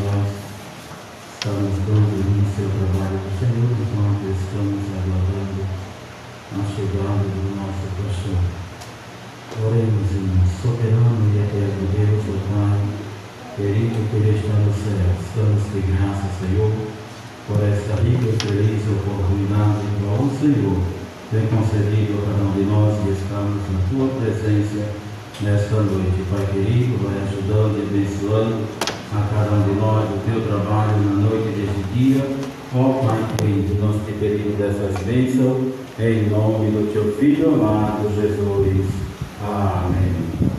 nós estamos dando início ao trabalho do Senhor, enquanto estamos aguardando a chegada do nosso pastor. Oremos, irmãos, soberano e eterno Deus, o Pai, querido que está no céu, estamos de graça, Senhor, por esta rica e feliz oportunidade que o Senhor tem concedido a cada um de nós que estamos na tua presença nesta noite. Pai querido, vai ajudando e abençoando a cada um de nós o teu trabalho na noite deste dia. Ó Pai querido, nós te pedimos dessas bênçãos em nome do teu Filho amado Jesus. Amém.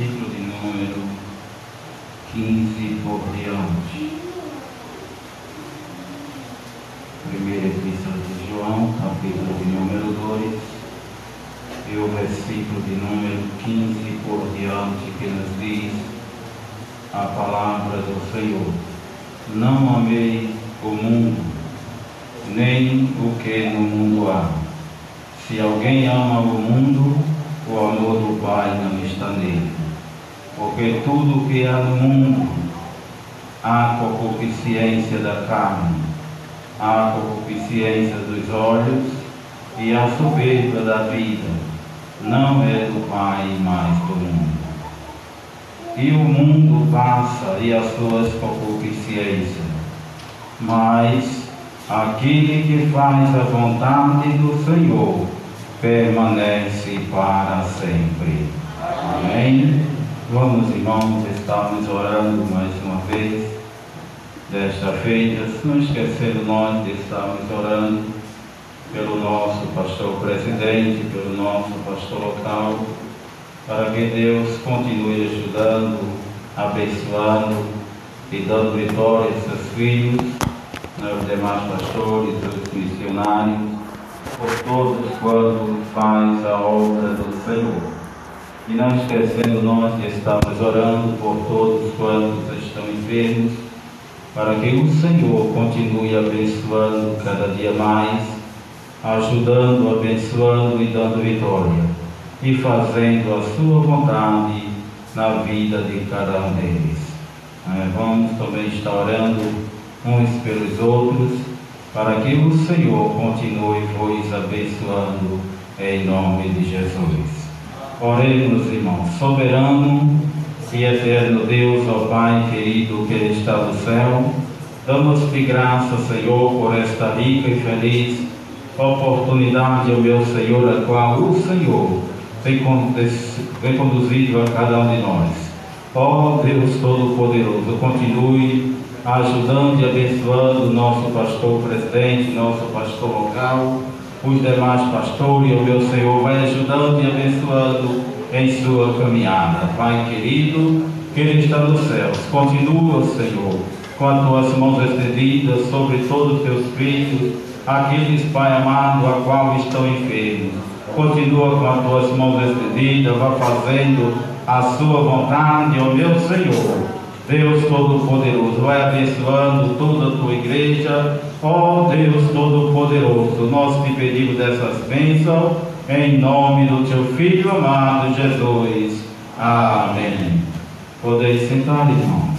Número 15 por diante. Primeira Epístola de João, capítulo de número 2, e o versículo de número 15 por diante, que nos diz a palavra do Senhor. Não amei o mundo, nem o que no mundo há. Se alguém ama o mundo, o amor do Pai não está nele. Porque tudo que há no mundo, há concupiscência da carne, há concupiscência dos olhos e a soberba da vida, não é do Pai, mas do mundo. E o mundo passa e as suas concupiscências, mas aquele que faz a vontade do Senhor permanece para sempre. Amém? Vamos, irmãos, estamos orando mais uma vez desta feita, não esquecendo nós de estarmos orando pelo nosso pastor presidente, pelo nosso pastor local, para que Deus continue ajudando, abençoando e dando vitória a seus filhos, né, os demais pastores, os missionários, por todos quantos faz a obra do Senhor. E não esquecendo nós de estarmos orando por todos quantos estão enfermos, para que o Senhor continue abençoando cada dia mais, ajudando, abençoando e dando vitória, e fazendo a sua vontade na vida de cada um deles. Vamos também estar orando uns pelos outros, para que o Senhor continue vos abençoando em nome de Jesus. Oremos, irmãos, soberano e eterno Deus, ó Pai querido que está no céu, damos-te graça, Senhor, por esta rica e feliz oportunidade, ó meu Senhor, a qual o Senhor tem conduzido a cada um de nós. Ó Deus Todo-Poderoso, continue ajudando e abençoando o nosso pastor presidente, nosso pastor local, os demais pastores, ó meu Senhor, vai ajudando e abençoando em sua caminhada. Pai querido, que Ele está nos céus, continua, Senhor, com as tuas mãos estendidas sobre todos os teus filhos, aqueles, Pai amado, a qual estão enfermos. Continua com as tuas mãos estendidas, vá fazendo a sua vontade, ó meu Senhor. Deus Todo-Poderoso, vai abençoando toda a tua igreja, ó Deus Todo-Poderoso, nós te pedimos dessas bênçãos, em nome do teu Filho amado Jesus. Amém. Podeis sentar, irmãos.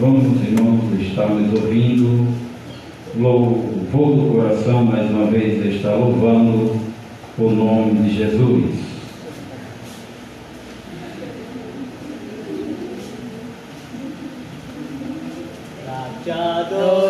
Vamos, irmãos, estamos ouvindo louvor do coração, mais uma vez, está louvando o nome de Jesus. Te adorar,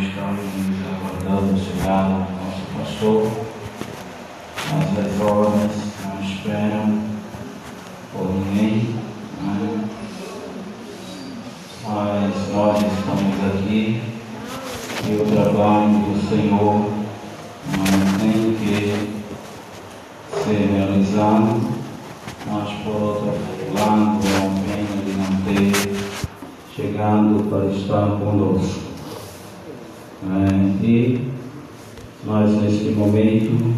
Estamos aguardando a chegada do nosso pastor, as horas não esperam por ninguém, né? mas nós estamos aqui e o trabalho do Senhor não tem que ser realizado, mas por outro lado é uma pena de não ter chegado para estar conosco. É, e nós neste momento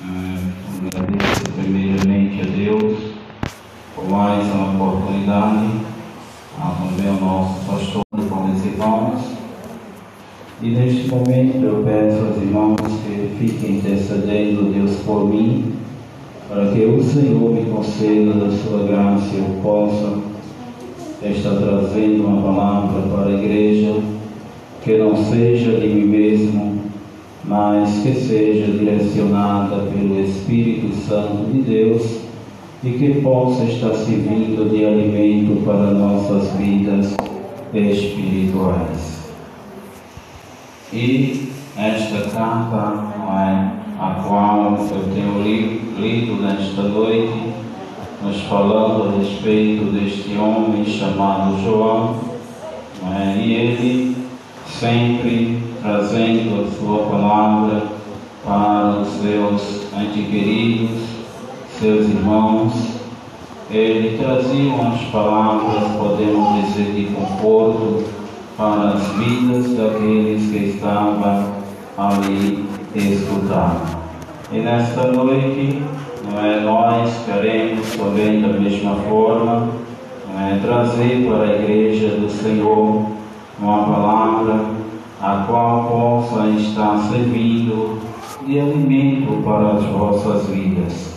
é, agradeço primeiramente a Deus por mais uma oportunidade, a também ao nosso pastor com os irmãos. E neste momento eu peço aos irmãos que fiquem intercedendo Deus por mim, para que o Senhor me conceda da sua graça e eu possa estar trazendo uma palavra para a igreja que não seja de mim mesmo, mas que seja direcionada pelo Espírito Santo de Deus e que possa estar servindo de alimento para nossas vidas espirituais. E esta carta, é, a qual eu tenho li, lido nesta noite, nos falando a respeito deste homem chamado João, é, e ele sempre trazendo a sua palavra para os seus antequeridos, seus irmãos. Ele trazia umas palavras, podemos dizer, de conforto para as vidas daqueles que estavam ali escutando. E nesta noite, não é, nós queremos também da mesma forma é, trazer para a igreja do Senhor uma palavra a qual possa estar servindo de alimento para as vossas vidas.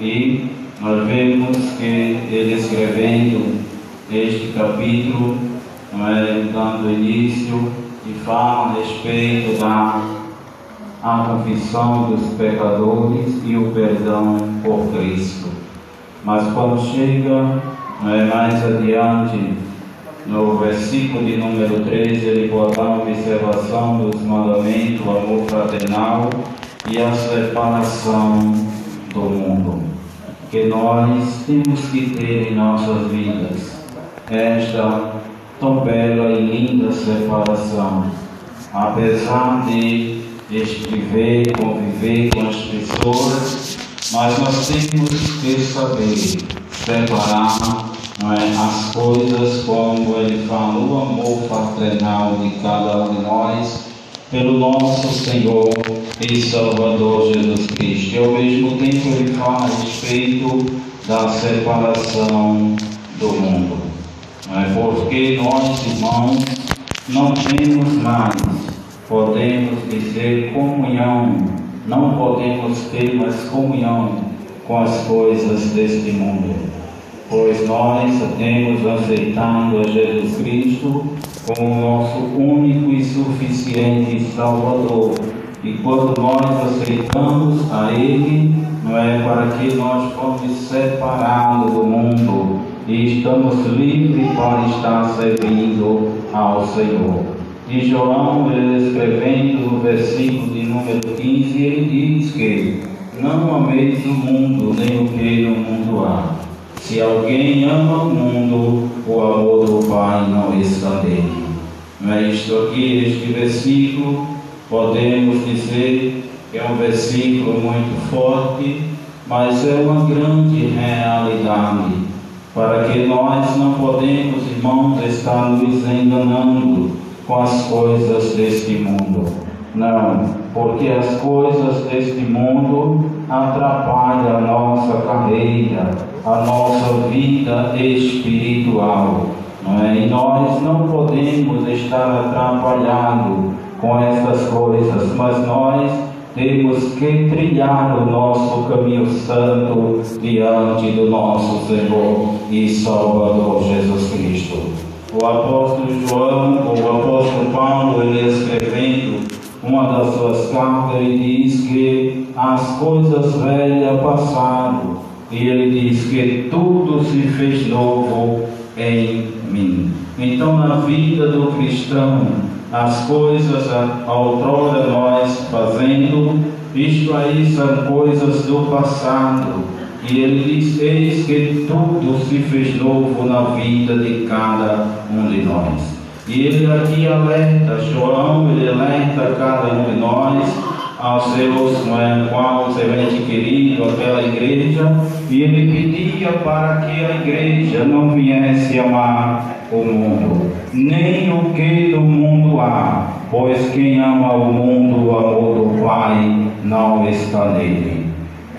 E nós vemos que ele escrevendo este capítulo, é, dando início, e fala a respeito da a confissão dos pecadores e o perdão por Cristo. Mas quando chega é, mais adiante, no versículo de número 13, ele bota a observação dos mandamentos, o amor fraternal e a separação do mundo. Que nós temos que ter em nossas vidas esta tão bela e linda separação. Apesar de escrever, conviver com as pessoas, mas nós temos que saber separar as coisas como ele fala, o amor fraternal de cada um de nós pelo nosso Senhor e Salvador Jesus Cristo. E ao mesmo tempo ele fala a respeito da separação do mundo. É? Porque nós, irmãos, não temos mais, podemos dizer comunhão, não podemos ter mais comunhão com as coisas deste mundo pois nós temos aceitado a Jesus Cristo como nosso único e suficiente Salvador. E quando nós aceitamos a Ele, não é para que nós fomos separados do mundo e estamos livres para estar servindo ao Senhor. E João, escrevendo no versículo de número 15, ele diz que não ameis o mundo, nem o que no mundo há. Se alguém ama o mundo, o amor do Pai não está nele. Mas isto aqui, este versículo, podemos dizer que é um versículo muito forte, mas é uma grande realidade, para que nós não podemos, irmãos, estar nos enganando com as coisas deste mundo. Não, porque as coisas deste mundo atrapalham a nossa carreira, a nossa vida espiritual. É? E nós não podemos estar atrapalhados com essas coisas, mas nós temos que trilhar o nosso caminho santo diante do nosso Senhor e Salvador Jesus Cristo. O apóstolo João, ou o apóstolo Paulo, ele escrevendo uma das suas cartas, ele diz que as coisas velhas passaram e ele diz que tudo se fez novo em mim. Então, na vida do cristão, as coisas outrora nós fazendo, isto aí são coisas do passado. E ele diz: Eis que tudo se fez novo na vida de cada um de nós. E ele aqui alerta, João, ele alerta cada um de nós aos seus, é, qual semente querido, aquela igreja, e ele pedia para que a igreja não viesse amar o mundo, nem o que do mundo há, pois quem ama o mundo, o amor do Pai não está nele.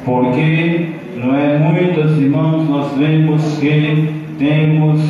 Porque, não é, muitos irmãos, nós vemos que temos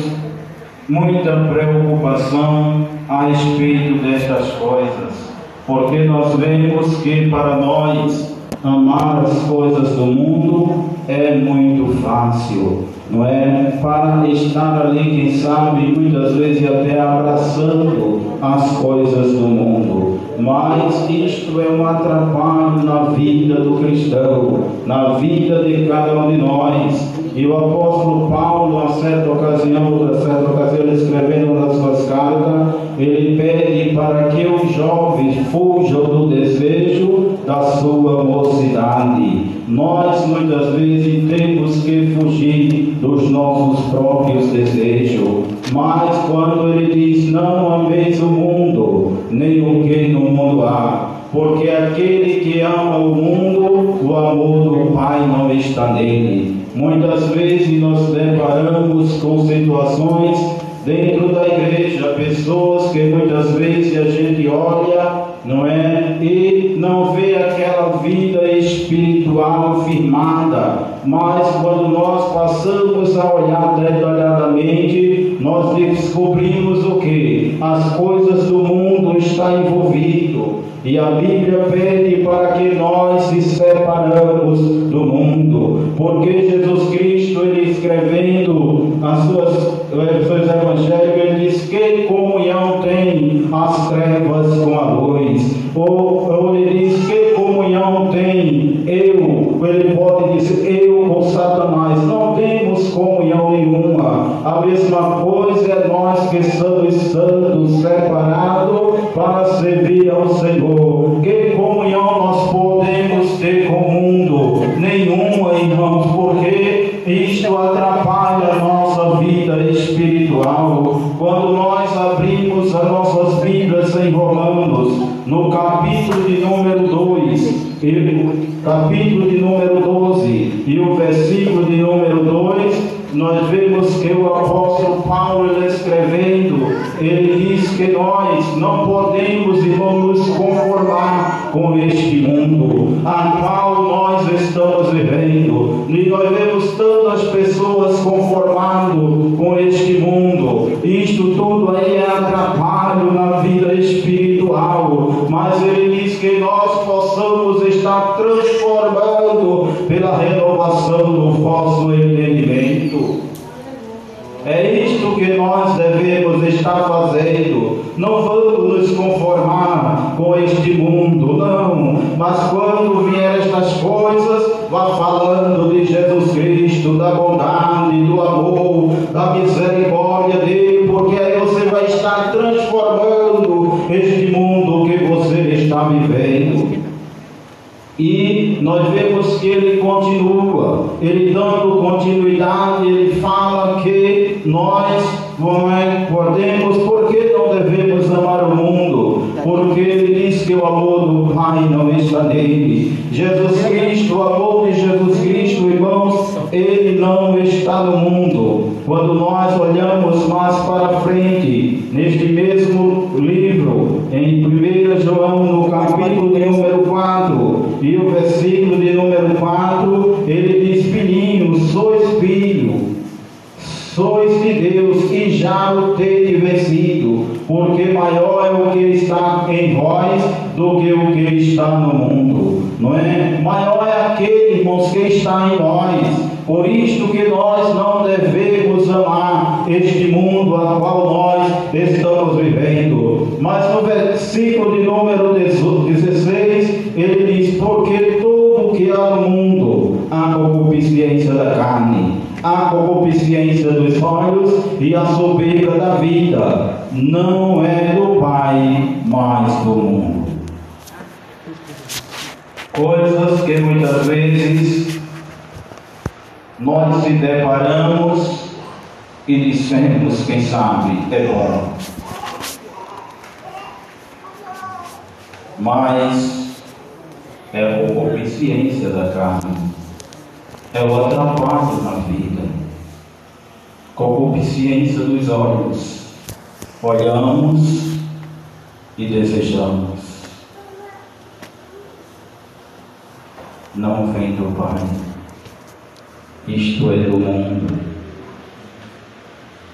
muita preocupação a respeito destas coisas, porque nós vemos que para nós amar as coisas do mundo é muito fácil, não é? Para estar ali, quem sabe, muitas vezes até abraçando as coisas do mundo. Mas isto é um atrapalho na vida do cristão, na vida de cada um de nós. E o apóstolo Paulo, a certa ocasião, outra certa ocasião, escrevendo das suas cartas, ele pede para que os jovens fujam do desejo da sua mocidade. Nós muitas vezes temos que fugir dos nossos próprios desejos. Mas quando ele diz não ameis o mundo, nem o que no mundo há, porque aquele que ama o mundo, o amor do Pai não está nele. Muitas vezes nós deparamos com situações dentro da igreja, pessoas que muitas vezes a gente olha, não é, e não vê aquela vida espiritual firmada, mas quando nós passamos a olhar detalhadamente, nós descobrimos o que? As coisas do mundo estão envolvido. E a Bíblia pede para que nós se separamos do mundo, porque Jesus Cristo, ele escrevendo as suas, os seus evangelhos, ele diz que comunhão tem as trevas com a luz, ou, ou não podemos, irmãos, nos conformar com este mundo a qual nós estamos vivendo. E nós vemos tantas pessoas conformando com este mundo. Isto tudo aí é atrapalho na vida espiritual. Mas ele diz que nós possamos estar transformando pela renovação do vosso entendimento. É isto que nós devemos estar fazendo. Não vamos este mundo, não. Mas quando vier estas coisas, vá falando de Jesus Cristo, da bondade, do amor, da misericórdia dele, porque aí você vai estar transformando este mundo que você está vivendo. E nós vemos que ele continua, ele dando continuidade, ele fala que nós podemos, porque não devemos amar o mundo, porque ele diz que o amor do Pai não está nele. Jesus Cristo, o amor de Jesus Cristo, irmãos, ele não está no mundo. Quando nós olhamos mais para frente, neste mesmo livro, em 1 João, no capítulo de número 4, e o versículo de número 4, ele diz: Filhinho, sois filho, sois de Deus e já o tede vencido, porque maior é o que está em vós do que o que está no mundo, não é? Maior é aquele, irmãos, que está em nós. Por isto que nós não devemos amar este mundo a qual nós estamos vivendo. Mas no versículo de número 16, ele diz: Porque tudo que há no mundo, a concupiscência da carne, a concupiscência dos olhos e a soberba da vida, não é do Pai, mas do mundo. Coisas que muitas vezes nós se deparamos e dissemos, quem sabe, é bom. Mas é a concupiscência da carne, é o atrapalho na vida, concupiscência dos olhos. Olhamos e desejamos. Não vem do Pai isto é do mundo.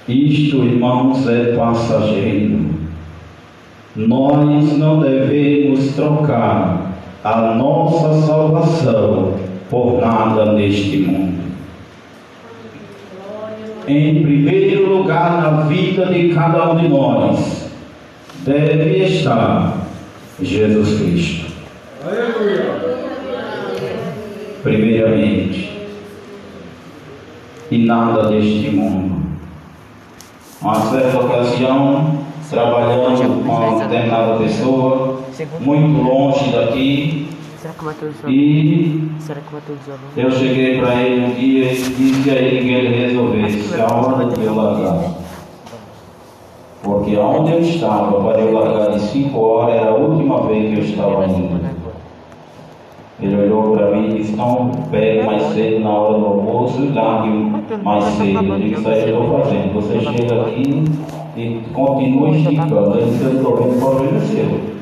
Isto, irmãos, é passageiro. Nós não devemos trocar a nossa salvação por nada neste mundo. Em primeiro lugar, na vida de cada um de nós, deve estar Jesus Cristo. Primeiramente, e nada deste mundo. Uma certa ocasião, trabalhando com uma determinada pessoa, muito longe daqui, Será que matou os e Será que eu cheguei para ele um dia e disse a ele que ele resolvesse a hora de eu largar. Porque onde eu estava para eu largar de 5 horas era a última vez que eu estava indo. Ele olhou para mim e disse, não pegue mais cedo na hora do almoço e largue mais cedo. Eu disse, isso aí eu estou fazendo. Você chega aqui e continua esticando. Ele disse, eu estou vendo problema seu.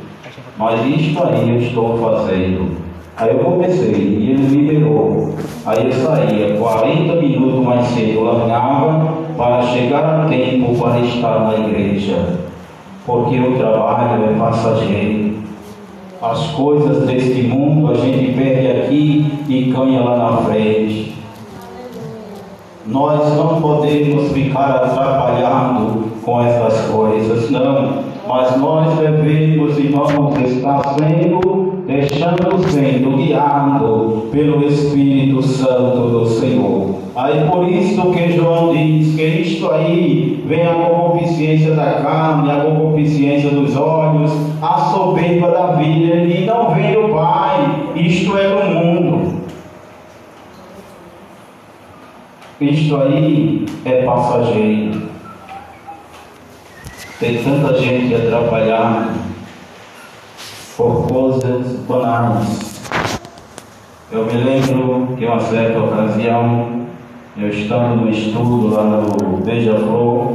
Mas isto aí eu estou fazendo. Aí eu comecei e ele liberou. Aí eu saía 40 minutos mais cedo, largava para chegar a tempo para estar na igreja. Porque o trabalho é passageiro. As coisas deste mundo a gente perde aqui e ganha lá na frente. Nós não podemos ficar atrapalhando com essas coisas, não. Mas nós devemos, irmãos, estar sendo, deixando sendo guiado pelo Espírito Santo do Senhor. Aí por isso que João diz que isto aí vem a concupiscência da carne, a concupiscência dos olhos, a soberba da vida, e não vem do Pai, isto é do mundo. Isto aí é passageiro. Tem tanta gente atrapalhada por coisas banais. Eu me lembro que uma certa ocasião, eu estando no estudo lá no Beija-Flor,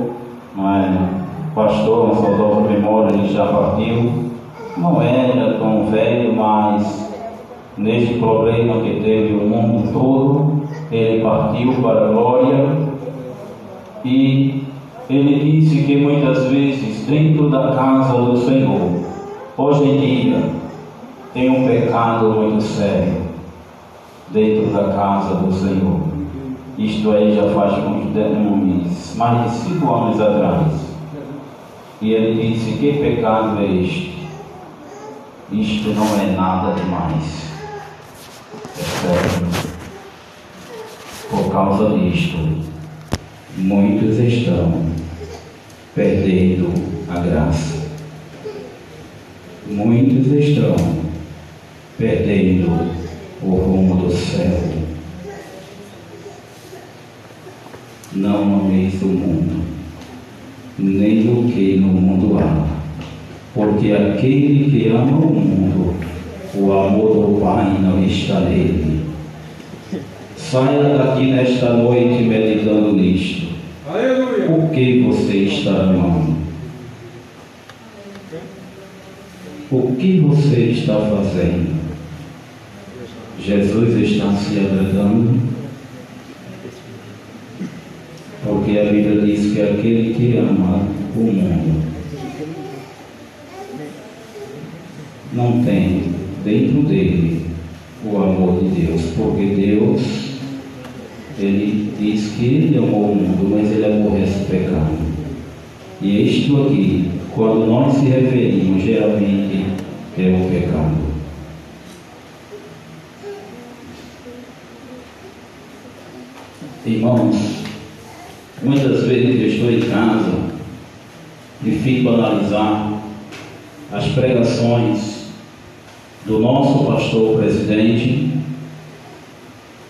o pastor, uma saudosa memória, ele já partiu, não era tão velho, mas neste problema que teve o mundo todo, ele partiu para a glória e ele disse que muitas vezes dentro da casa do Senhor, hoje em dia, tem um pecado muito sério dentro da casa do Senhor. Isto aí já faz uns, uns mais de cinco anos atrás. E ele disse: Que pecado é este? Isto não é nada demais. É sério. Por causa disto, muitos estão perdendo a graça. Muitos estão perdendo o rumo do céu. Não ameis o mundo, nem o que no mundo há, porque aquele que ama o mundo, o amor do Pai não está nele. Saia daqui nesta noite meditando nisto. Aleluia. Por que você está amando? O que você está fazendo? Jesus está se agradando? Porque a Bíblia diz que aquele que ama o mundo não tem dentro dele o amor de Deus, porque Deus ele diz que ele amou o mundo, mas ele aborrece o pecado. E isto aqui, quando nós se referimos, geralmente é o pecado. Irmãos, muitas vezes eu estou em casa e fico a analisar as pregações do nosso pastor presidente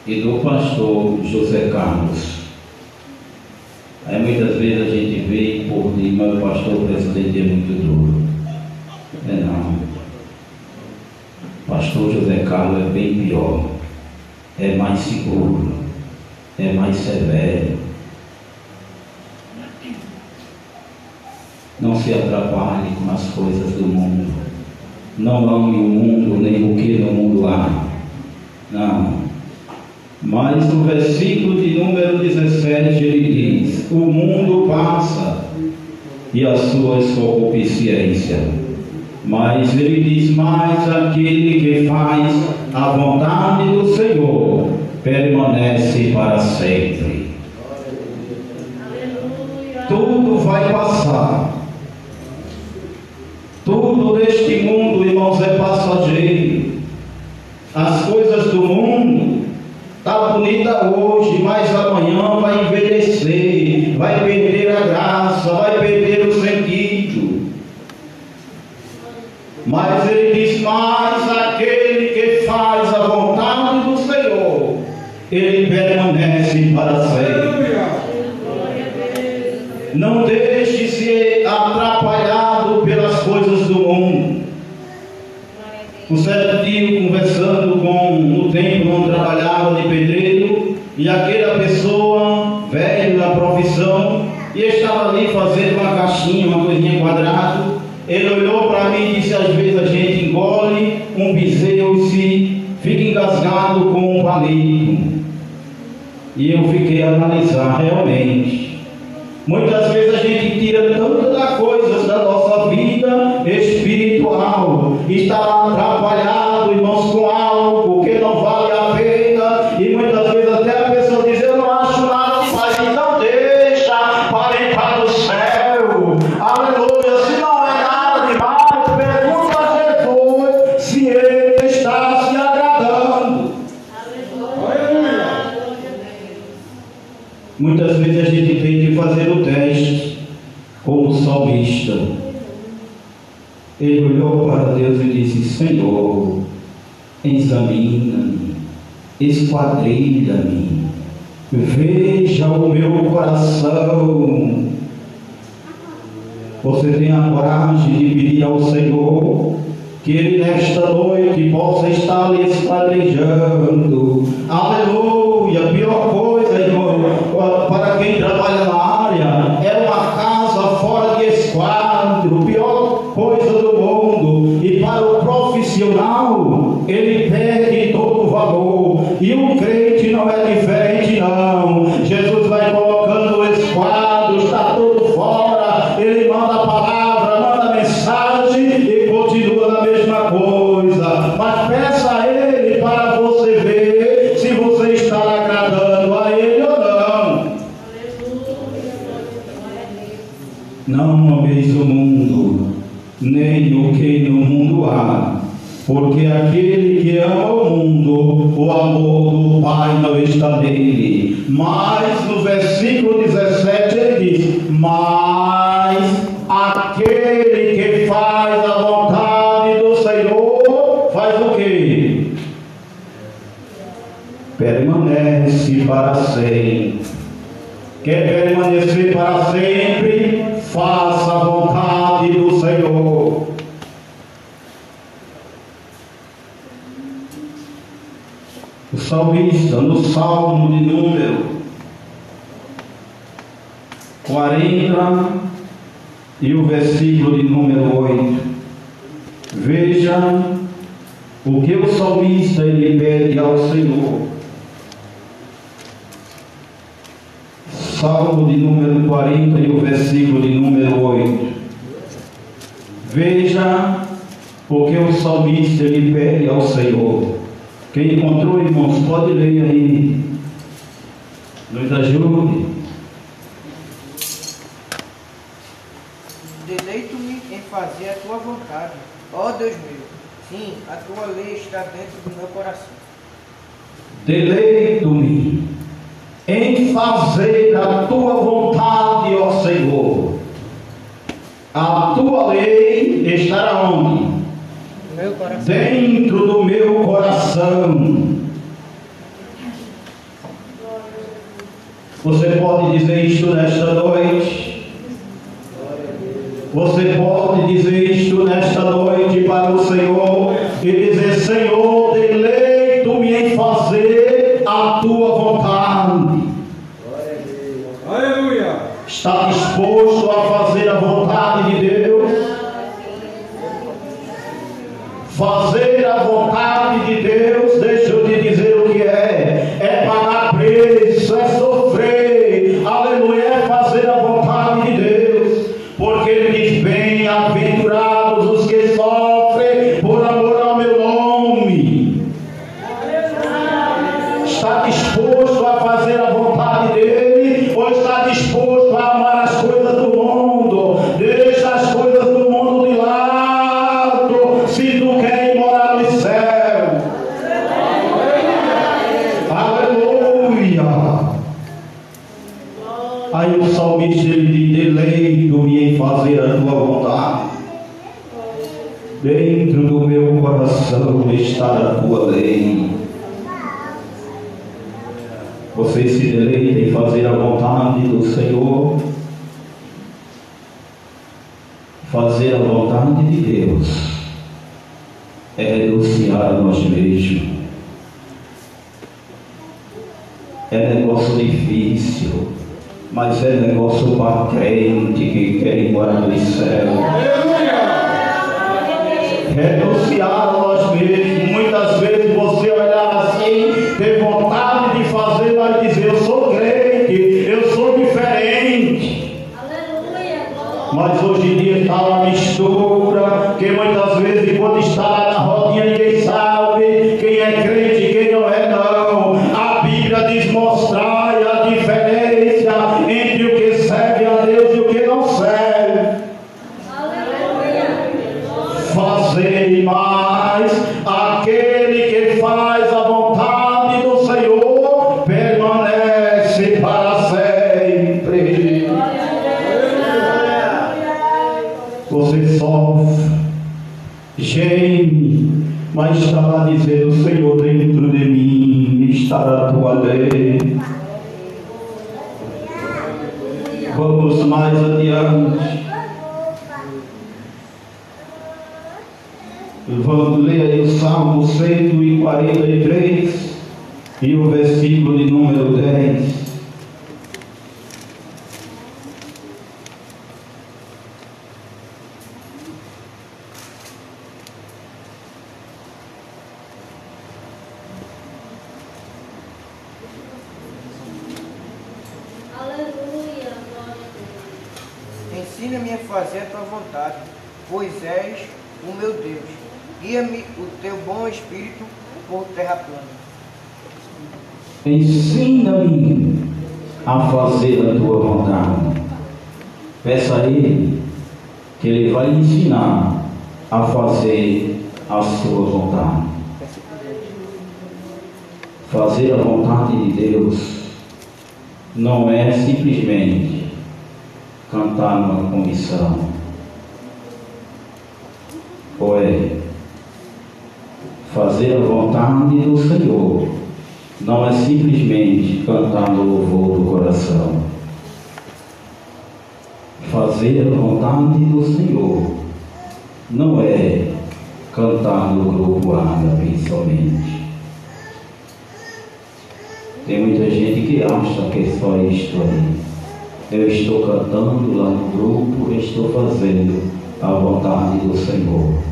e do pastor José Carlos. Aí muitas vezes a gente vê por mas o pastor presidente é muito duro. É não. O pastor José Carlos é bem pior. É mais seguro. É mais severo. Não se atrapalhe com as coisas do mundo. Não ame o mundo, nem o que no mundo há. Não. Mas no versículo de número 17 ele diz: O mundo passa e as suas concupiscências. Mas ele diz: Mas aquele que faz a vontade do Senhor permanece para sempre. Tudo vai passar. Tudo neste mundo, irmãos, é passageiro. As coisas está bonita hoje, mas amanhã vai envelhecer, E eu fiquei a analisar realmente. Muitas vezes a gente tira tantas coisas da nossa vida espiritual, está atrapalhado, esquadrilha-me, veja o meu coração. Você tem a coragem de pedir ao Senhor que Ele nesta noite possa estar lhe esquadrejando. Aleluia! O amor do Pai não está nele. Mas no versículo salmista, no Salmo de número 40 e o versículo de número 8. Veja o que o salmista ele pede ao Senhor. Salmo de número 40 e o versículo de número 8. Veja o que o salmista ele pede ao Senhor. Quem encontrou, irmãos, pode ler aí. Nos ajude. Deleito-me em fazer a tua vontade, ó Deus meu. Sim, a tua lei está dentro do meu coração. Deleito-me em fazer a tua vontade, ó Senhor. A tua lei estará onde? dentro do meu coração. Você pode dizer isto nesta noite. Você pode dizer isto nesta noite para o Senhor e dizer: Senhor. de Deus não é simplesmente cantar numa comissão. Ou é fazer a vontade do Senhor. Não é simplesmente cantar no louvor do coração. Fazer a vontade do Senhor não é cantar no grupo árabe somente tem muita gente que acha que é só isto aí. Eu estou cantando lá no grupo, estou fazendo a vontade do Senhor.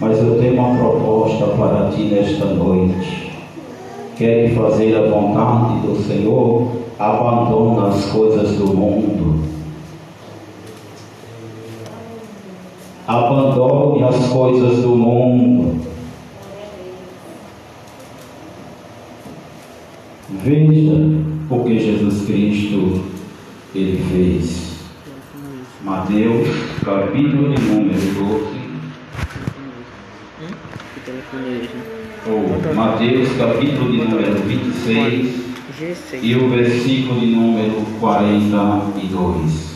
Mas eu tenho uma proposta para ti nesta noite. Quer fazer a vontade do Senhor? Abandona as coisas do mundo. Abandone as coisas do mundo Veja o que Jesus Cristo ele fez. Mateus, capítulo de número 12. Que telefone ou Mateus, capítulo de número 26 G6. e o versículo de número 42.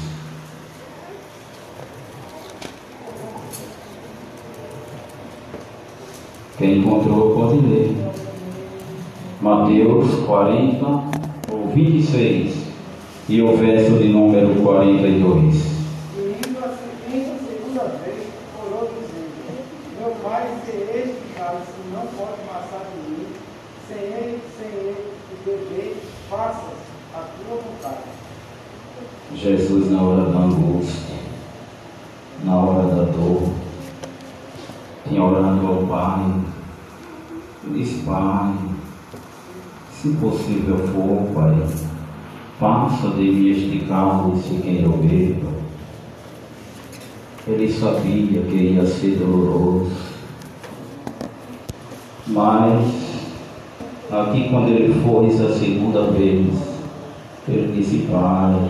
Quem encontrou pode ler. Mateus 40 ou 26 e o verso de número 42. E indo a seguinte segunda vez, orou dizendo: Meu pai, se este cálice não pode passar de mim, sem ele, sem ele, o beber, faça a tua vontade. Jesus na hora da angústia, na hora da dor, tinha orado ao Pai, disse, Pai, se possível for, Pai, passa de mim este cálice que eu beba. Ele sabia que ia ser doloroso, mas aqui quando ele foi a segunda vez, ele disse, Pai,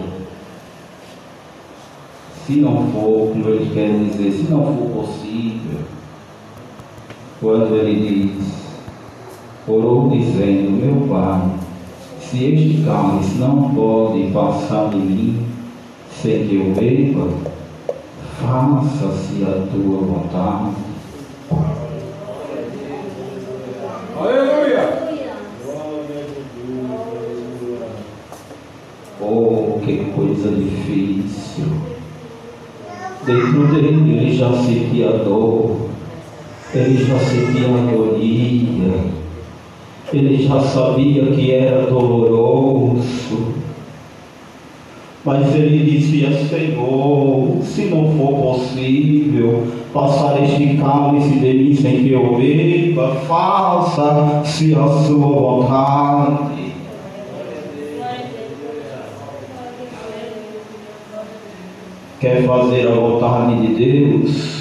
se não for, como ele quer dizer, se não for possível, quando ele diz, orou dizendo, meu pai, se este cálice não pode passar de mim sem que eu beba, faça-se a tua vontade. Oh, que coisa difícil. Dentro dele ele já sentia dor, ele já sentia agonia, ele já sabia que era doloroso. Mas ele dizia, Senhor, se não for possível passar este cálice de mim sem que eu beba, faça-se a sua vontade. quer fazer a vontade de Deus,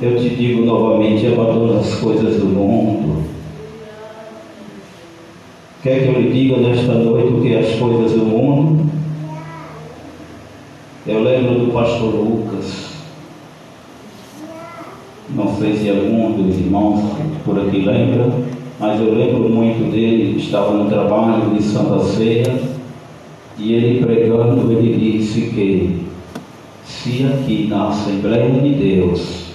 eu te digo novamente, abandona as coisas do mundo. Quer que eu lhe diga nesta noite o que as coisas do mundo? Eu lembro do pastor Lucas. Não sei se algum dos irmãos por aqui lembra, mas eu lembro muito dele, estava no trabalho de Santa Ceia, e ele pregando, ele disse que se aqui na Assembleia de Deus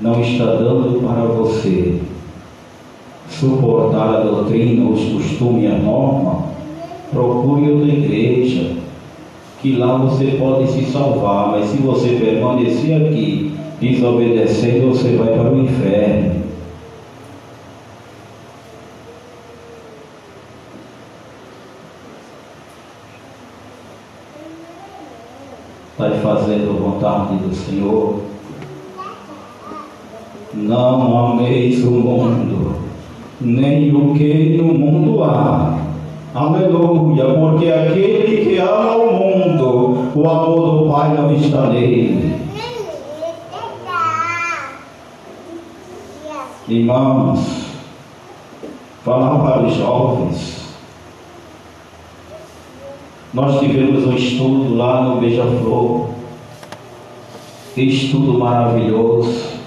não está dando para você suportar a doutrina, os costumes e a norma, procure outra igreja, que lá você pode se salvar, mas se você permanecer aqui desobedecendo, você vai para o inferno. Está fazendo a vontade do Senhor. Não ameis o mundo, nem o que no mundo há. Aleluia, porque aquele que ama o mundo, o amor do Pai não está nele. Irmãos, falar para os jovens. Nós tivemos um estudo lá no Beija-Flor. Estudo maravilhoso.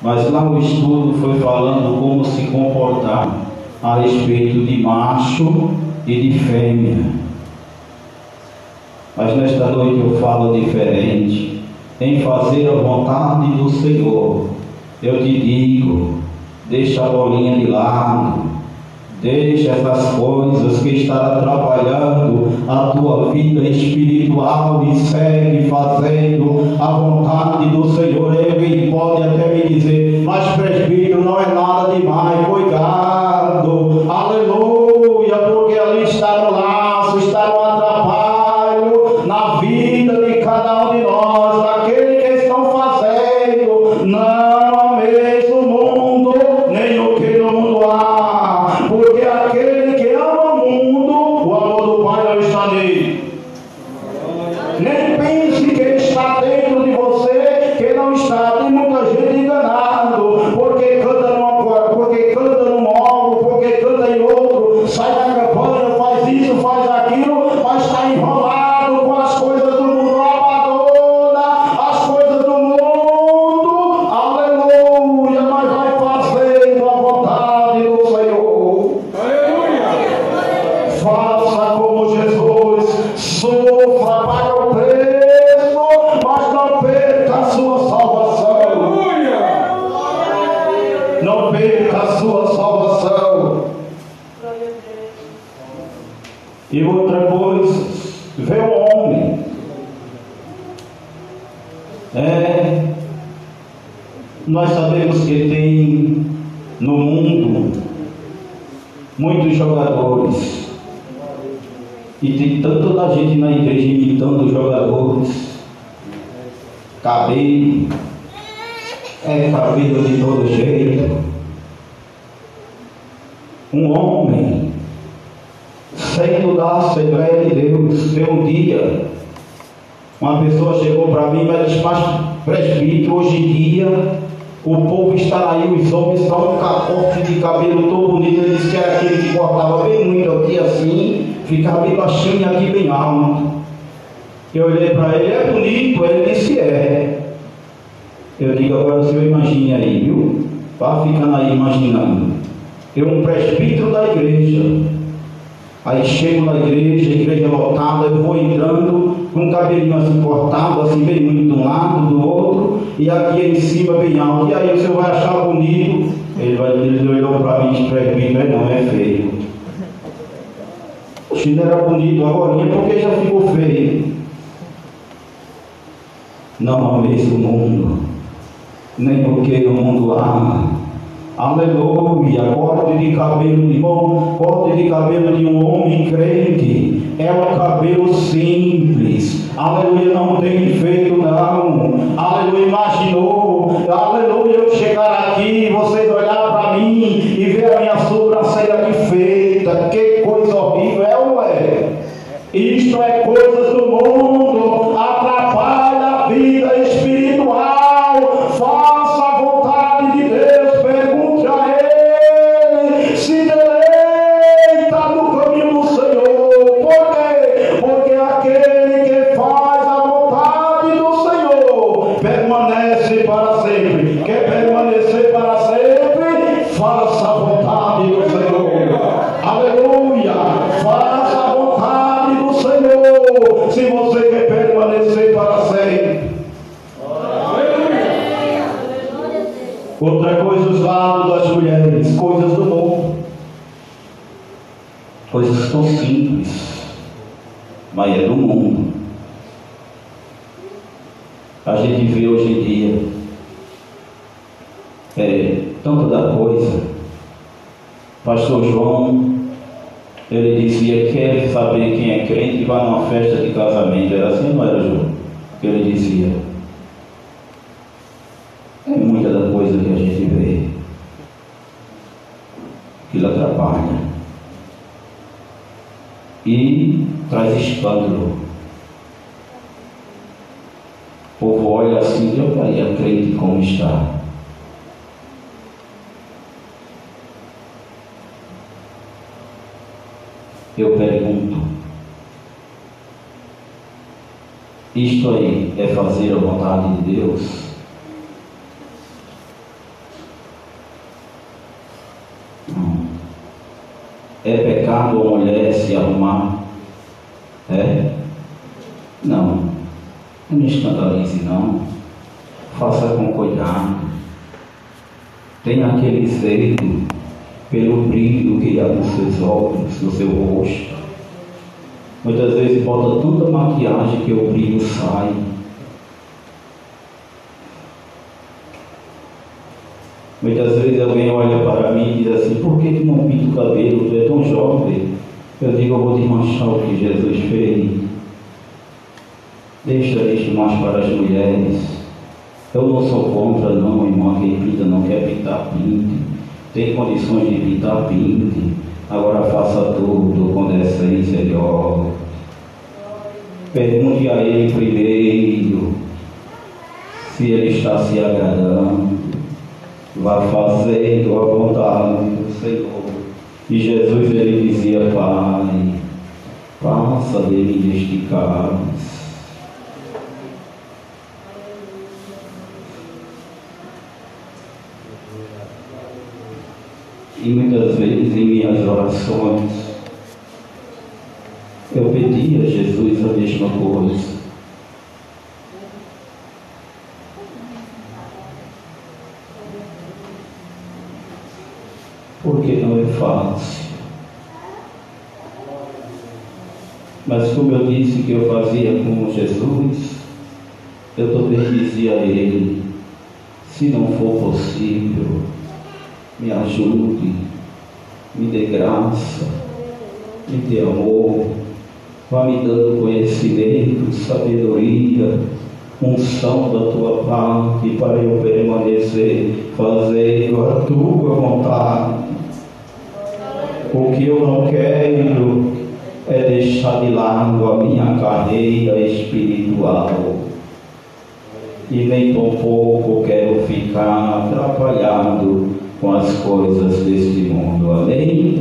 Mas lá o estudo foi falando como se comportar a respeito de macho e de fêmea. Mas nesta noite eu falo diferente. Em fazer a vontade do Senhor. Eu te digo, deixa a bolinha de lado. Deixa essas coisas que estão atrapalhando a tua vida espiritual e segue fazendo a vontade do Senhor. Ele pode até me dizer, mas presbítero não é nada demais, cuidado, cabelo todo bonito. Ele disse que era aquele que cortava bem muito aqui assim, ficava bem baixinho e aqui bem alto. Eu olhei para ele, é bonito? Ele disse, é. Eu digo, agora o senhor imagine aí, viu? Vá ficando aí imaginando. Eu, um presbítero da igreja, Aí chego na igreja, igreja lotada, eu vou entrando com um cabelinho assim cortado, assim bem muito de um lado, do outro, e aqui em cima bem alto. E aí o senhor vai achar bonito. Ele, vai, ele olhou para mim e disse, não, é feio. Oxe, não era bonito agora, porque já ficou feio. Não ameis o mundo, nem porque o mundo ama. Aleluia, corte de cabelo de bom, corte de cabelo de um homem crente, é um cabelo simples, aleluia, não tem defeito não, aleluia, imaginou, aleluia, eu chegar aqui, vocês ver a minha sobrancelha aqui feita, que coisa horrível, é ou é? Isto é A gente vê hoje em dia é, tanto da coisa. Pastor João, ele dizia, quer saber quem é crente, vai numa festa de casamento. Era assim não era, João? Que ele dizia. É muita da coisa que a gente vê. Aquilo atrapalha. E traz escândalo. O povo olha assim aí a crente como está. Eu pergunto, isto aí é fazer a vontade de Deus? É pecado a mulher se arrumar? É? Não. Me escandalize, não. Faça com cuidado. Tenha aquele zelo pelo brilho que há nos seus olhos, no seu rosto. Muitas vezes bota tanta maquiagem que o brilho sai. Muitas vezes alguém olha para mim e diz assim, por que tu não pinta o cabelo? Tu é tão jovem. Eu digo, eu vou desmanchar o que Jesus fez. Deixa isso mais para as mulheres. Eu não sou contra não, irmã, quem pinta não quer pintar, pinte. Tem condições de pintar, pinte. Agora faça tudo com decência de óleo. Pergunte a ele primeiro se ele está se agradando. Vá fazendo a vontade do Senhor. E Jesus ele dizia, Pai, passa de mim deste cálice. E muitas vezes em minhas orações eu pedi a Jesus a mesma coisa. porque não é fácil. Mas como eu disse que eu fazia com Jesus, eu também dizia a ele, se não for possível, me ajude, me dê graça, me dê amor, vá me dando conhecimento, sabedoria, unção da tua parte para eu permanecer fazendo a tua vontade. O que eu não quero é deixar de lado a minha carreira espiritual. E nem tampouco quero ficar atrapalhado com as coisas deste mundo. Amém?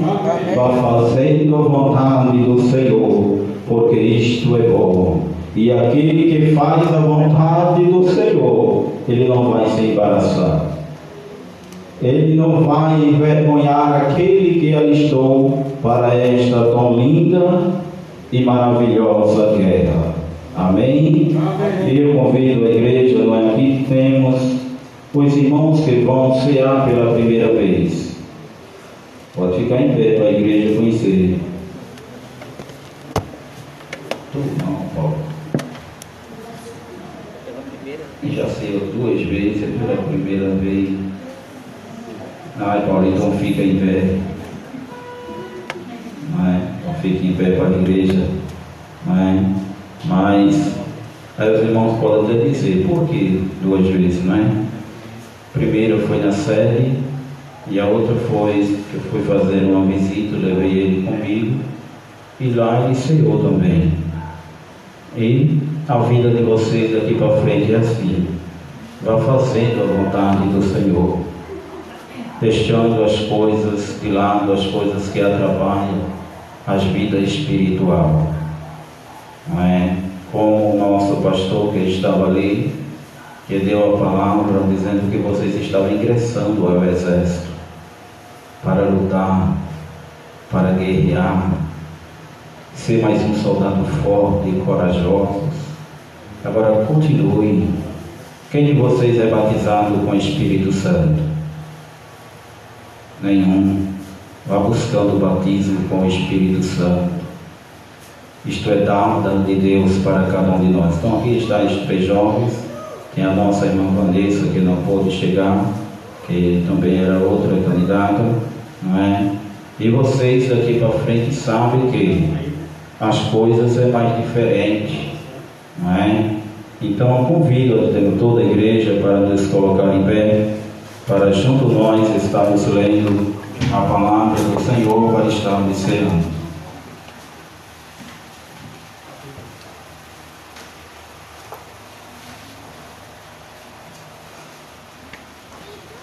Vá fazendo a vontade do Senhor, porque isto é bom. E aquele que faz a vontade do Senhor, ele não vai se embaraçar. Ele não vai envergonhar aquele que alistou para esta tão linda e maravilhosa guerra. Amém? E eu convido a igreja, não é aqui temos os irmãos que vão cear pela primeira vez. Pode ficar em pé para a igreja conhecer. Tu não, Paulo. E já ceou duas vezes, é pela primeira vez. Ai, Paulo, então fica em pé. Não é? Então fique em pé para a igreja. Não é? Mas, aí os irmãos podem até dizer, por que duas vezes, não é? Primeiro foi na sede e a outra foi que eu fui fazer uma visita, levei ele comigo e lá ele ceou também. E a vida de vocês daqui para frente é assim. Vá fazendo a vontade do Senhor, deixando as coisas de lado, as coisas que atrapalham as vidas espiritual. Não é? Como o nosso pastor que estava ali, que deu a palavra dizendo que vocês estavam ingressando ao exército para lutar, para guerrear, ser mais um soldado forte e corajoso. Agora continue. Quem de vocês é batizado com o Espírito Santo? Nenhum. Vá buscando o batismo com o Espírito Santo. Isto é dado de Deus para cada um de nós. Então aqui estão os três jovens. Tem a nossa irmã Vanessa que não pôde chegar, que também era outra candidata, não é? E vocês daqui para frente sabem que as coisas é mais diferente, não é? Então eu convido toda a igreja para nos colocar em pé, para junto nós estarmos lendo a palavra do Senhor para estarmos encerrando.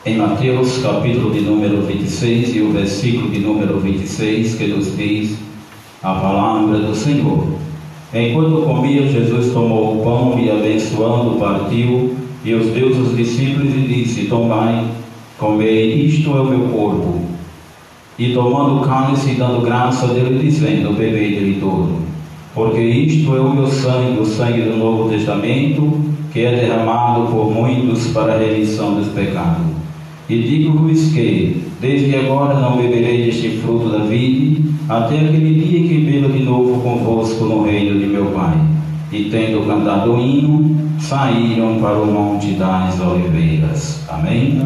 Em Mateus capítulo de número 26 e o versículo de número 26 que nos diz a palavra do Senhor. Enquanto comia, Jesus tomou o pão e abençoando partiu e os deu aos discípulos e disse: Tomai, comei, isto é o meu corpo. E tomando o cálice e dando graça dele, dizendo: Bebei dele todo. Porque isto é o meu sangue, o sangue do Novo Testamento, que é derramado por muitos para a remissão dos pecados. E digo-vos que, desde agora não beberei deste fruto da vide, até aquele dia que beba de novo convosco no reino de meu Pai. E tendo cantado o hino, saíram para o monte das oliveiras. Amém?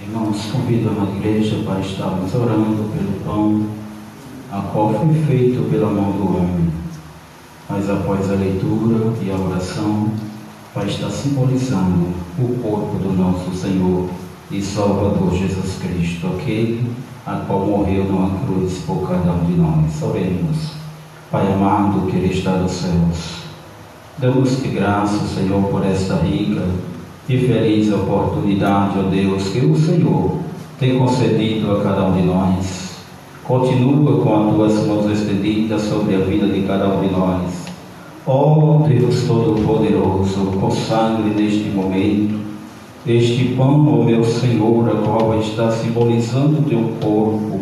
Irmãos, convido a igreja para estarmos orando pelo pão, a qual foi feito pela mão do homem. Mas após a leitura e a oração, vai estar simbolizando o corpo do nosso Senhor e Salvador Jesus Cristo, aquele a qual morreu numa cruz por cada um de nós. Oremos. Pai amado que está nos céus, damos-te graça, Senhor, por esta rica e feliz oportunidade, ó Deus, que o Senhor tem concedido a cada um de nós. Continua com as tuas mãos estendidas sobre a vida de cada um de nós. Ó Deus Todo-Poderoso, consagre neste momento este pão, ó meu Senhor, a qual está simbolizando o teu corpo,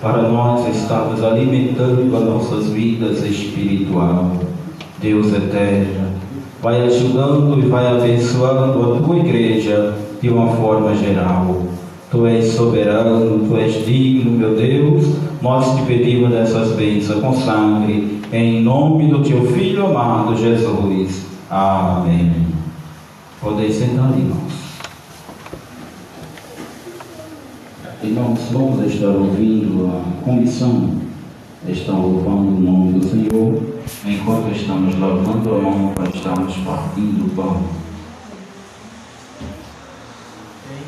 para nós estarmos alimentando as nossas vidas espiritual. Deus eterno, vai ajudando e vai abençoando a tua igreja de uma forma geral. Tu és soberano, tu és digno, meu Deus. Nós te pedimos dessas bênçãos, consagre em nome do teu filho amado Jesus. Amém. Podeis sentar, irmãos. Irmãos, vamos estar ouvindo a comissão, estão louvando o nome do Senhor, enquanto estamos lavando a mão para estarmos partindo o pão.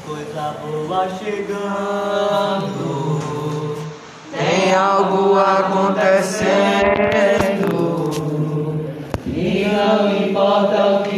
Coisa boa chegando, Tem algo acontecendo. e não importa o que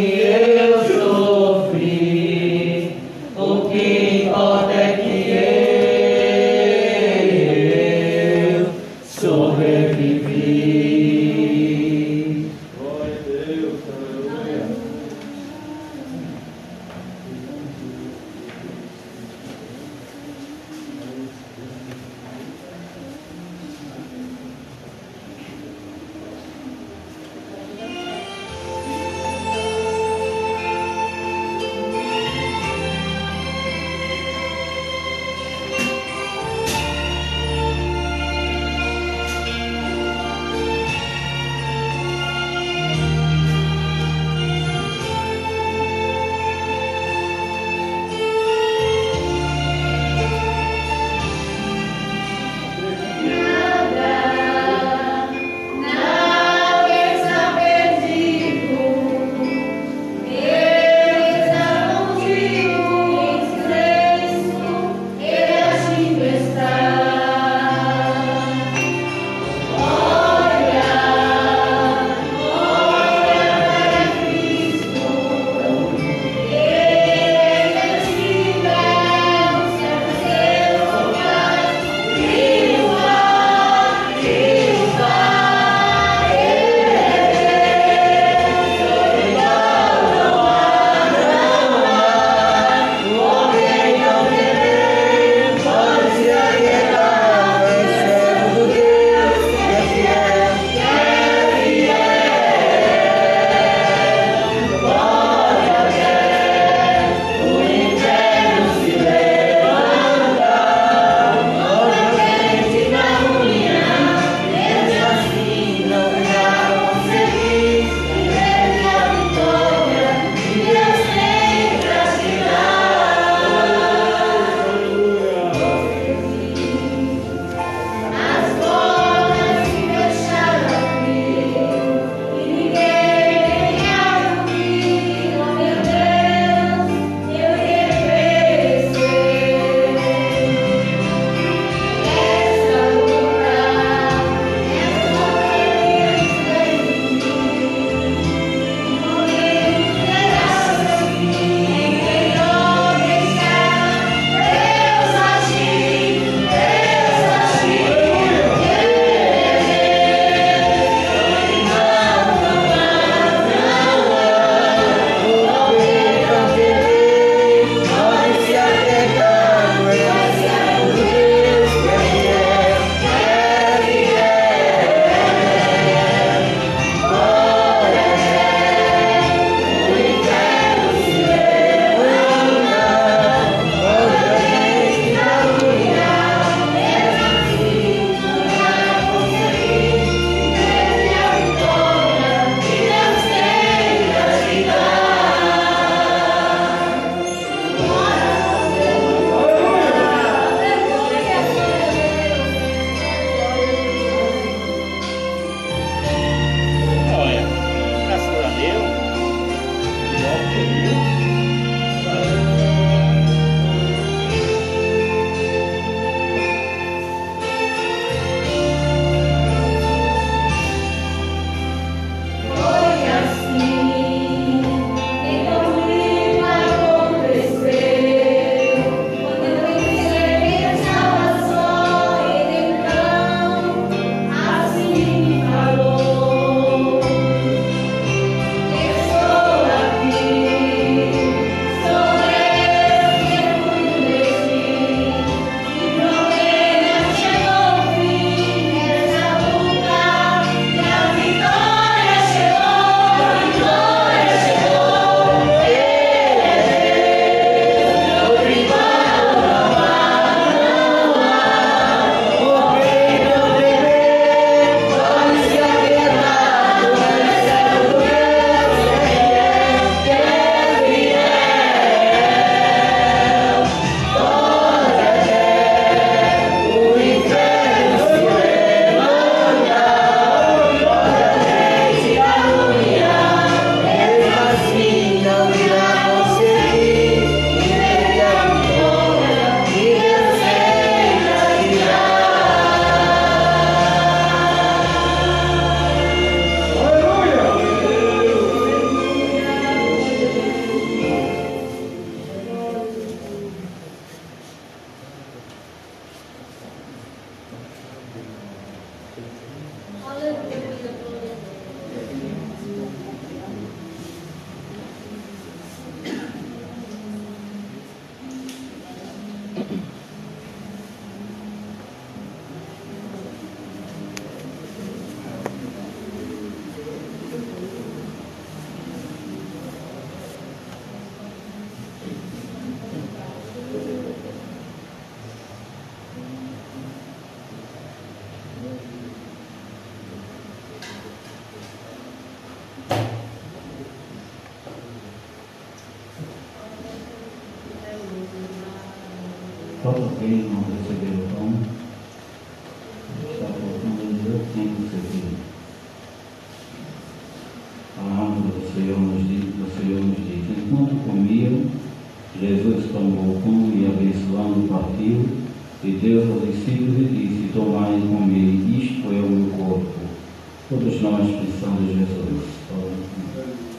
Todos nós precisamos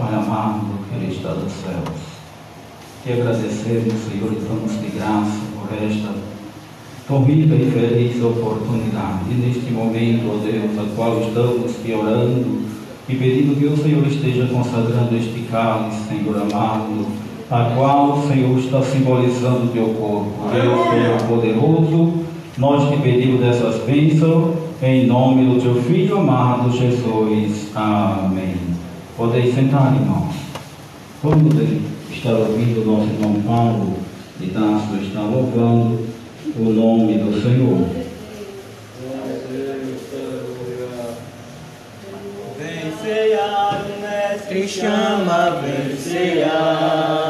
Pai amado que Ele está dos céus. Te agradecemos, Senhor, e damos de graça por esta tão rica e feliz oportunidade. E neste momento, ó Deus, a qual estamos te orando e pedindo que o Senhor esteja consagrando este cálice, Senhor amado, a qual, Senhor, está simbolizando o teu corpo. Deus, Senhor poderoso, nós te pedimos dessas bênçãos em nome do teu Filho amado Jesus. Amém. Podem sentar, irmãos. Vamos estar ouvindo o nosso irmão Paulo de Tarso está louvando o nome do Senhor. Venceia, mestre chama, venceia.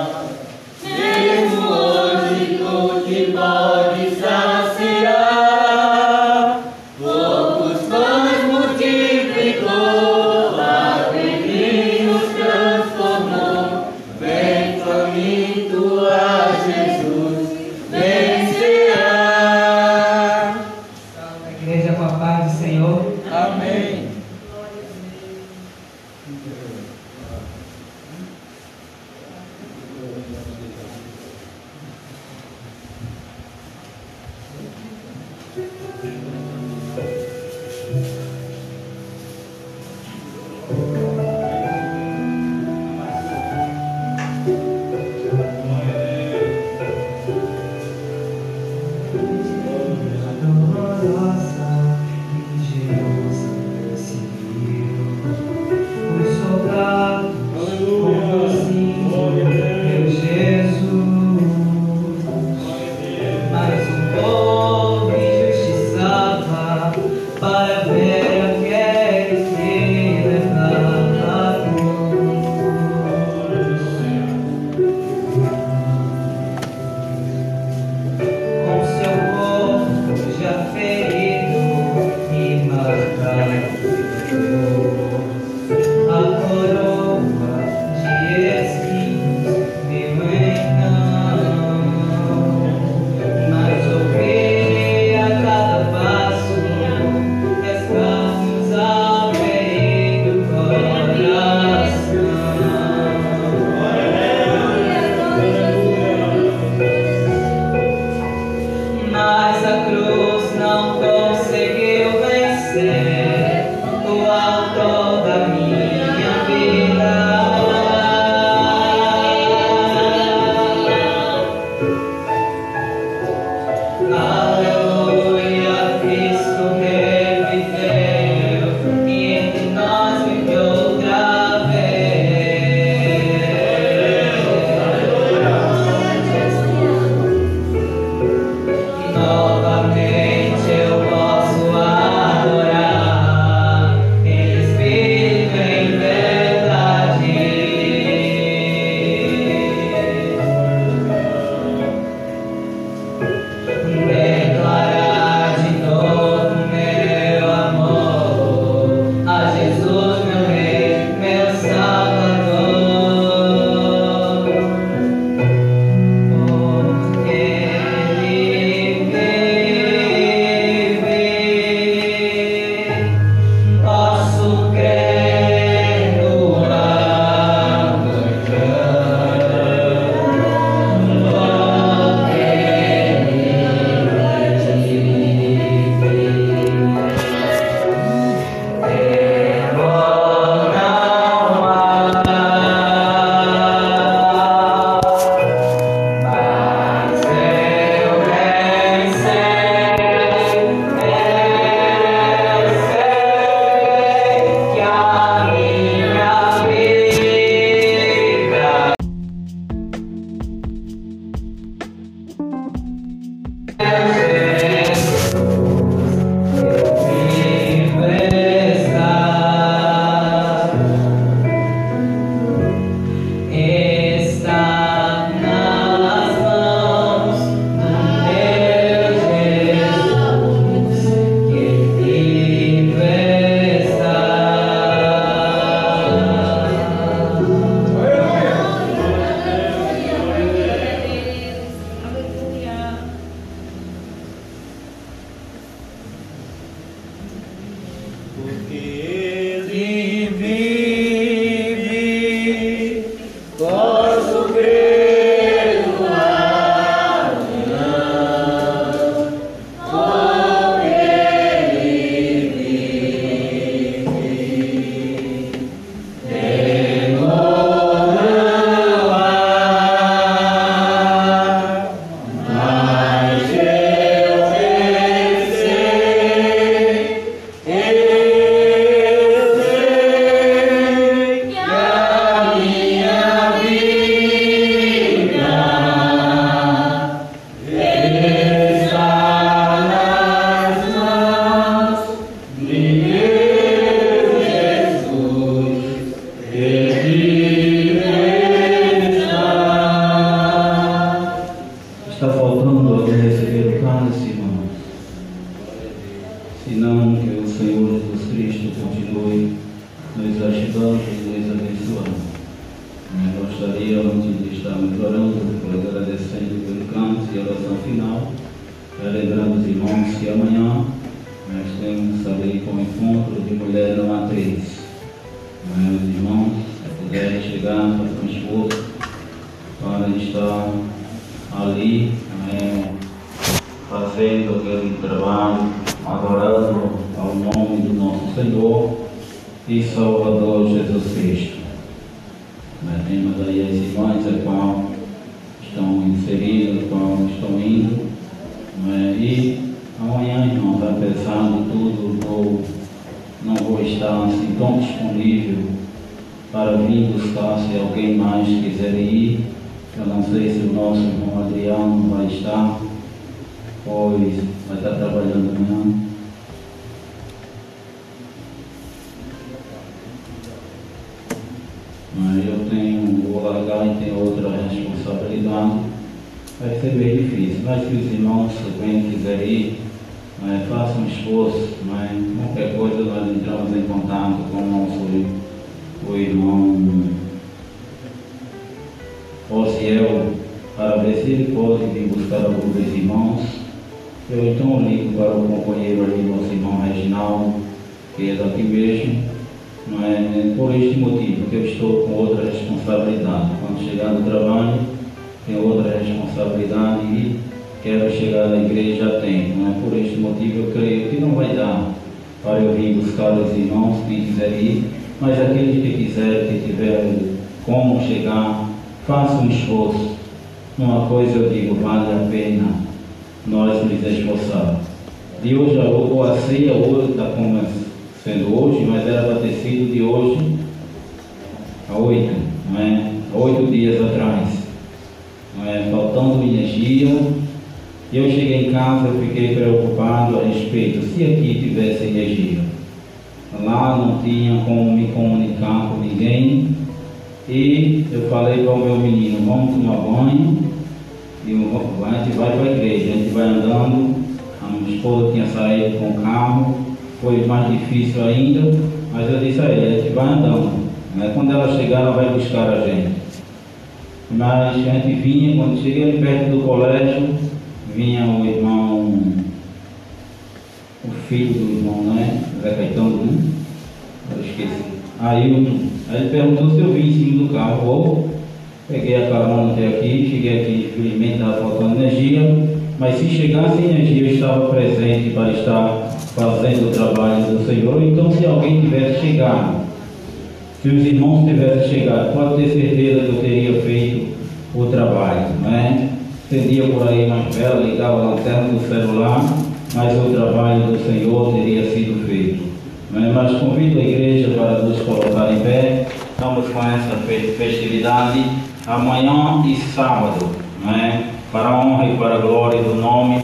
sábado, né? para a honra e para a glória do nome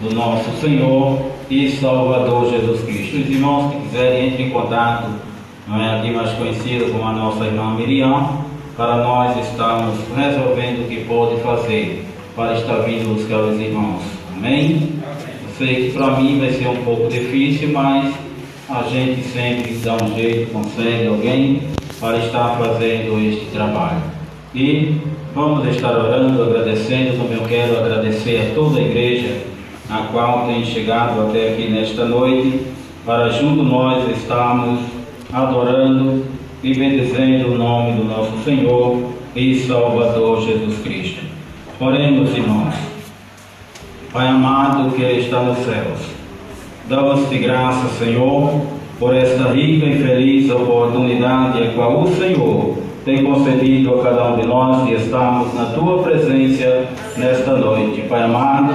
do nosso Senhor e Salvador Jesus Cristo. Os irmãos que quiserem entrar em contato, não é aqui mais conhecido como a nossa irmã Miriam, para nós estarmos resolvendo o que pode fazer para estar vindo buscar os irmãos. Amém? Sei que para mim vai ser um pouco difícil, mas a gente sempre dá um jeito, consegue alguém para estar fazendo este trabalho. E vamos estar orando, agradecendo, como eu quero agradecer a toda a igreja a qual tem chegado até aqui nesta noite, para junto nós estarmos adorando e bendizendo o nome do nosso Senhor e Salvador Jesus Cristo. Oremos, irmãos. Pai amado que está nos céus, damos-te graça, Senhor, por esta rica e feliz oportunidade a qual o Senhor tem concedido a cada um de nós e estamos na tua presença nesta noite. Pai amado,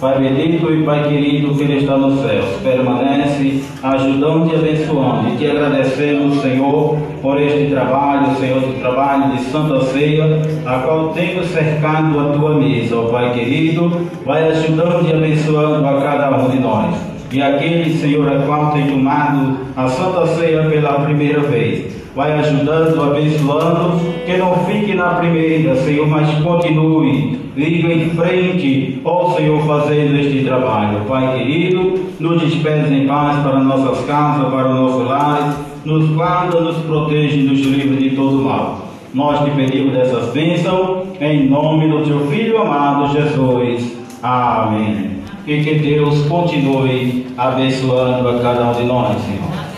Pai bendito e Pai querido que está nos céus, permanece ajudando e abençoando. E te agradecemos, Senhor, por este trabalho, Senhor, do trabalho de Santa Ceia, a qual tenho cercado a tua mesa, ó Pai querido, vai ajudando e abençoando a cada um de nós. E aquele, Senhor, a qual tem tomado a Santa Ceia pela primeira vez, Vai ajudando, abençoando, que não fique na primeira, Senhor, mas continue, liga em frente, ó Senhor, fazendo este trabalho. Pai querido, nos despede em paz para nossas casas, para o nosso lar, nos guarda, nos protege, nos livra de todo mal. Nós te pedimos dessas bênçãos, em nome do teu Filho amado Jesus. Amém. E que Deus continue abençoando a cada um de nós, Senhor.